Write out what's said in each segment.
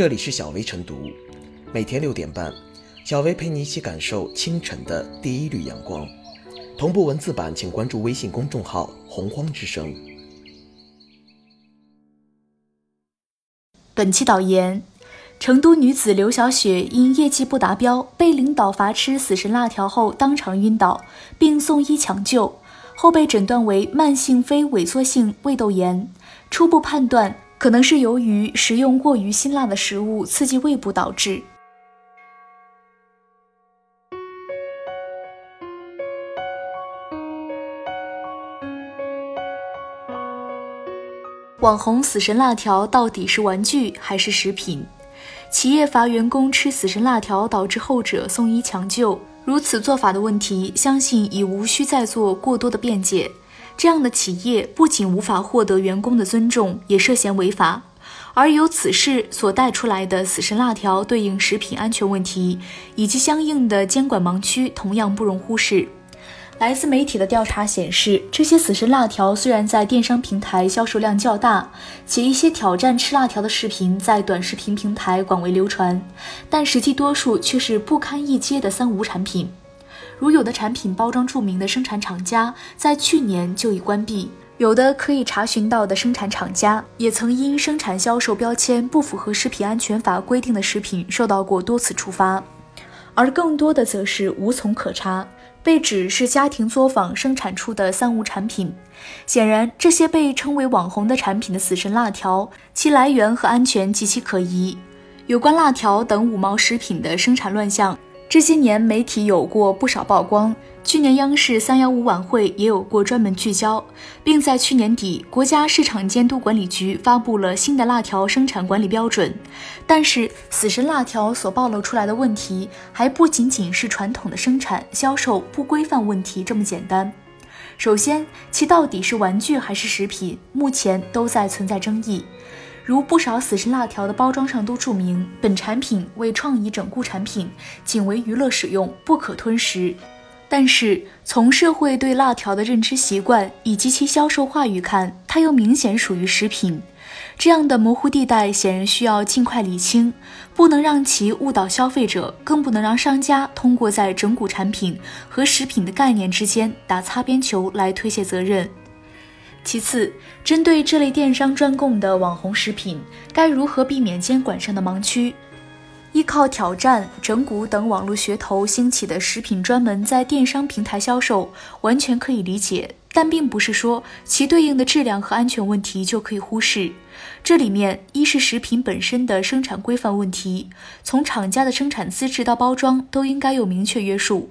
这里是小薇晨读，每天六点半，小薇陪你一起感受清晨的第一缕阳光。同步文字版，请关注微信公众号“洪荒之声”。本期导言：成都女子刘小雪因业绩不达标，被领导罚吃死神辣条后当场晕倒，并送医抢救，后被诊断为慢性非萎缩性胃窦炎。初步判断可能是由于食用过于辛辣的食物刺激胃部导致。网红死神辣条到底是玩具还是食品？企业罚员工吃死神辣条，导致后者送医抢救，如此做法的问题，相信已无需再做过多的辩解。这样的企业不仅无法获得员工的尊重，也涉嫌违法。而由此事所带出来的死神辣条对应食品安全问题，以及相应的监管盲区，同样不容忽视。来自媒体的调查显示，这些死神辣条虽然在电商平台销售量较大，且一些挑战吃辣条的视频在短视频平台广为流传，但实际多数却是不堪一击的三无产品。如有的产品包装著名的生产厂家在去年就已关闭，有的可以查询到的生产厂家也曾因生产销售标签不符合食品安全法规定的食品受到过多次处罚，而更多的则是无从可查。被指是家庭作坊生产出的三无产品，显然这些被称为网红的产品的死神辣条，其来源和安全极其可疑。有关辣条等五毛食品的生产乱象。这些年，媒体有过不少曝光。去年央视三幺五晚会也有过专门聚焦，并在去年底，国家市场监督管理局发布了新的辣条生产管理标准。但是，死神辣条所暴露出来的问题，还不仅仅是传统的生产销售不规范问题这么简单。首先，其到底是玩具还是食品，目前都在存在争议。如不少死神辣条的包装上都注明，本产品为创意整蛊产品，仅为娱乐使用，不可吞食。但是从社会对辣条的认知习惯以及其销售话语看，它又明显属于食品。这样的模糊地带显然需要尽快理清，不能让其误导消费者，更不能让商家通过在整蛊产品和食品的概念之间打擦边球来推卸责任。其次，针对这类电商专供的网红食品，该如何避免监管上的盲区？依靠挑战、整蛊等网络噱头兴起的食品，专门在电商平台销售，完全可以理解。但并不是说其对应的质量和安全问题就可以忽视。这里面，一是食品本身的生产规范问题，从厂家的生产资质到包装都应该有明确约束；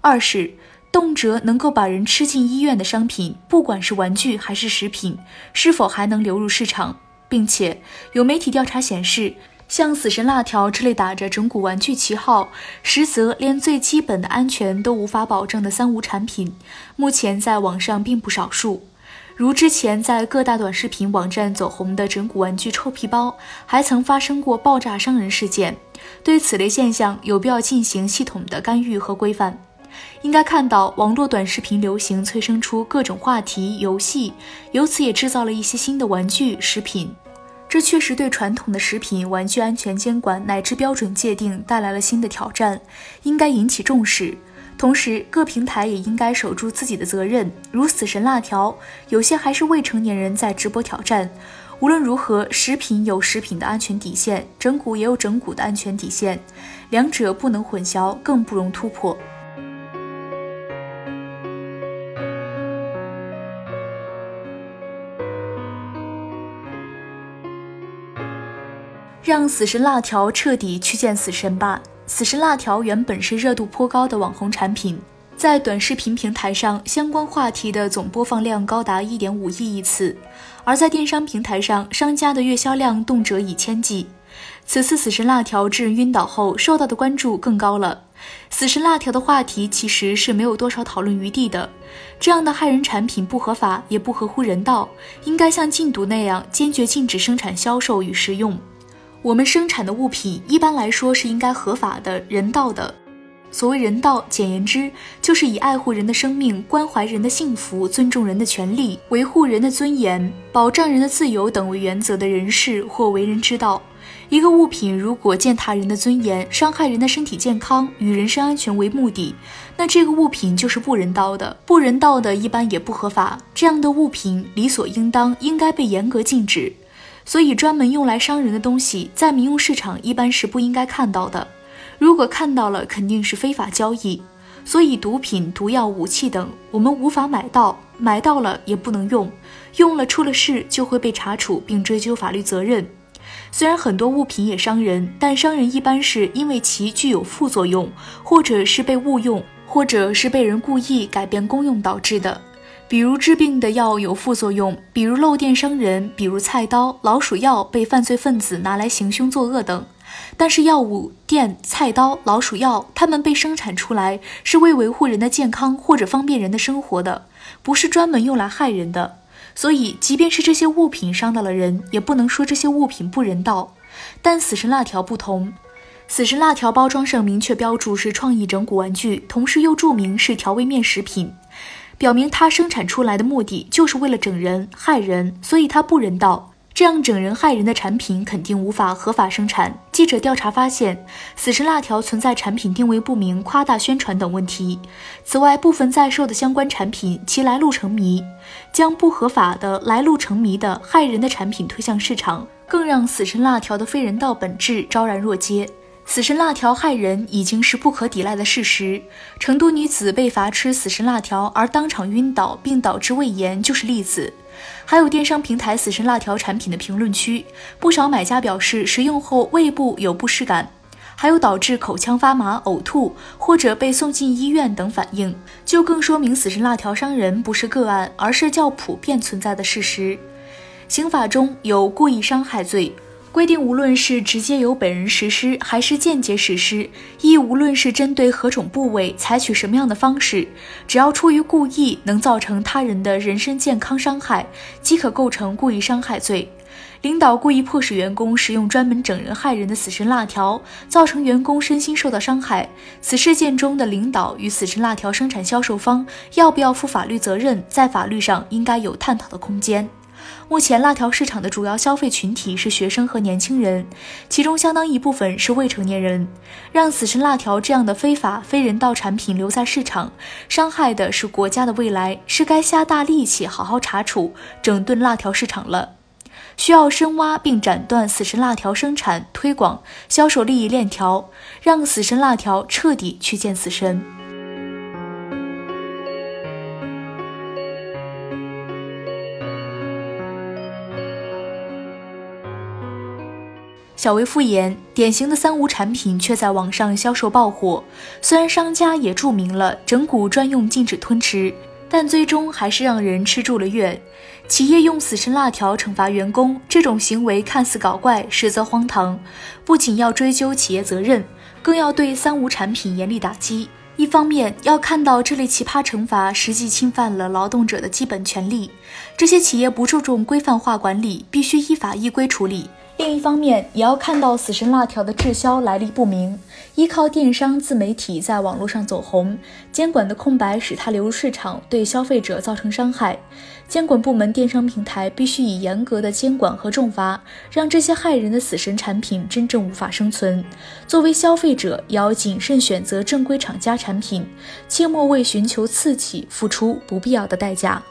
二是。动辄能够把人吃进医院的商品，不管是玩具还是食品，是否还能流入市场？并且有媒体调查显示，像死神辣条这类打着整蛊玩具旗号，实则连最基本的安全都无法保证的三无产品，目前在网上并不少数。如之前在各大短视频网站走红的整蛊玩具臭皮包，还曾发生过爆炸伤人事件。对此类现象，有必要进行系统的干预和规范。应该看到，网络短视频流行，催生出各种话题、游戏，由此也制造了一些新的玩具、食品。这确实对传统的食品、玩具安全监管乃至标准界定带来了新的挑战，应该引起重视。同时，各平台也应该守住自己的责任。如死神辣条，有些还是未成年人在直播挑战。无论如何，食品有食品的安全底线，整蛊也有整蛊的安全底线，两者不能混淆，更不容突破。让死神辣条彻底去见死神吧！死神辣条原本是热度颇高的网红产品，在短视频平台上相关话题的总播放量高达一点五亿亿次，而在电商平台上，商家的月销量动辄以千计。此次死神辣条致人晕倒后，受到的关注更高了。死神辣条的话题其实是没有多少讨论余地的，这样的害人产品不合法也不合乎人道，应该像禁毒那样坚决禁止生产、销售与食用。我们生产的物品一般来说是应该合法的、人道的，所谓人道，简言之，就是以爱护人的生命、关怀人的幸福、尊重人的权利、维护人的尊严、保障人的自由等为原则的人事或为人之道。一个物品如果践踏人的尊严、伤害人的身体健康与人身安全为目的，那这个物品就是不人道的。不人道的一般也不合法，这样的物品理所应当应该被严格禁止。所以，专门用来伤人的东西，在民用市场一般是不应该看到的。如果看到了，肯定是非法交易。所以，毒品、毒药、武器等，我们无法买到，买到了也不能用，用了出了事就会被查处并追究法律责任。虽然很多物品也伤人，但伤人一般是因为其具有副作用，或者是被误用，或者是被人故意改变功用导致的。比如治病的药有副作用，比如漏电伤人，比如菜刀、老鼠药被犯罪分子拿来行凶作恶等。但是药物、电、菜刀、老鼠药，它们被生产出来是为维护人的健康或者方便人的生活的，不是专门用来害人的。所以，即便是这些物品伤到了人，也不能说这些物品不人道。但死神辣条不同，死神辣条包装上明确标注是创意整蛊玩具，同时又注明是调味面食品，表明它生产出来的目的就是为了整人、害人，所以它不人道。这样整人害人的产品肯定无法合法生产。记者调查发现，死神辣条存在产品定位不明、夸大宣传等问题。此外，部分在售的相关产品其来路成谜，将不合法的、来路成谜的害人的产品推向市场，更让死神辣条的非人道本质昭然若揭。死神辣条害人已经是不可抵赖的事实。成都女子被罚吃死神辣条而当场晕倒并导致胃炎就是例子。还有电商平台死神辣条产品的评论区，不少买家表示食用后胃部有不适感，还有导致口腔发麻、呕吐或者被送进医院等反应，就更说明死神辣条伤人不是个案，而是较普遍存在的事实。刑法中有故意伤害罪。规定，无论是直接由本人实施，还是间接实施，亦无论是针对何种部位，采取什么样的方式，只要出于故意，能造成他人的人身健康伤害，即可构成故意伤害罪。领导故意迫使员工使用专门整人害人的死神辣条，造成员工身心受到伤害，此事件中的领导与死神辣条生产销售方要不要负法律责任，在法律上应该有探讨的空间。目前，辣条市场的主要消费群体是学生和年轻人，其中相当一部分是未成年人。让死神辣条这样的非法、非人道产品留在市场，伤害的是国家的未来，是该下大力气好好查处、整顿辣条市场了。需要深挖并斩断死神辣条生产、推广、销售利益链条，让死神辣条彻底去见死神。小微复言，典型的三无产品却在网上销售爆火。虽然商家也注明了整蛊专用，禁止吞吃，但最终还是让人吃住了院。企业用死神辣条惩罚员工，这种行为看似搞怪，实则荒唐。不仅要追究企业责任，更要对三无产品严厉打击。一方面要看到这类奇葩惩罚实际侵犯了劳动者的基本权利，这些企业不注重规范化管理，必须依法依规处理。另一方面，也要看到死神辣条的滞销来历不明，依靠电商自媒体在网络上走红，监管的空白使它流入市场，对消费者造成伤害。监管部门、电商平台必须以严格的监管和重罚，让这些害人的死神产品真正无法生存。作为消费者，也要谨慎选择正规厂家产品，切莫为寻求刺激付出不必要的代价。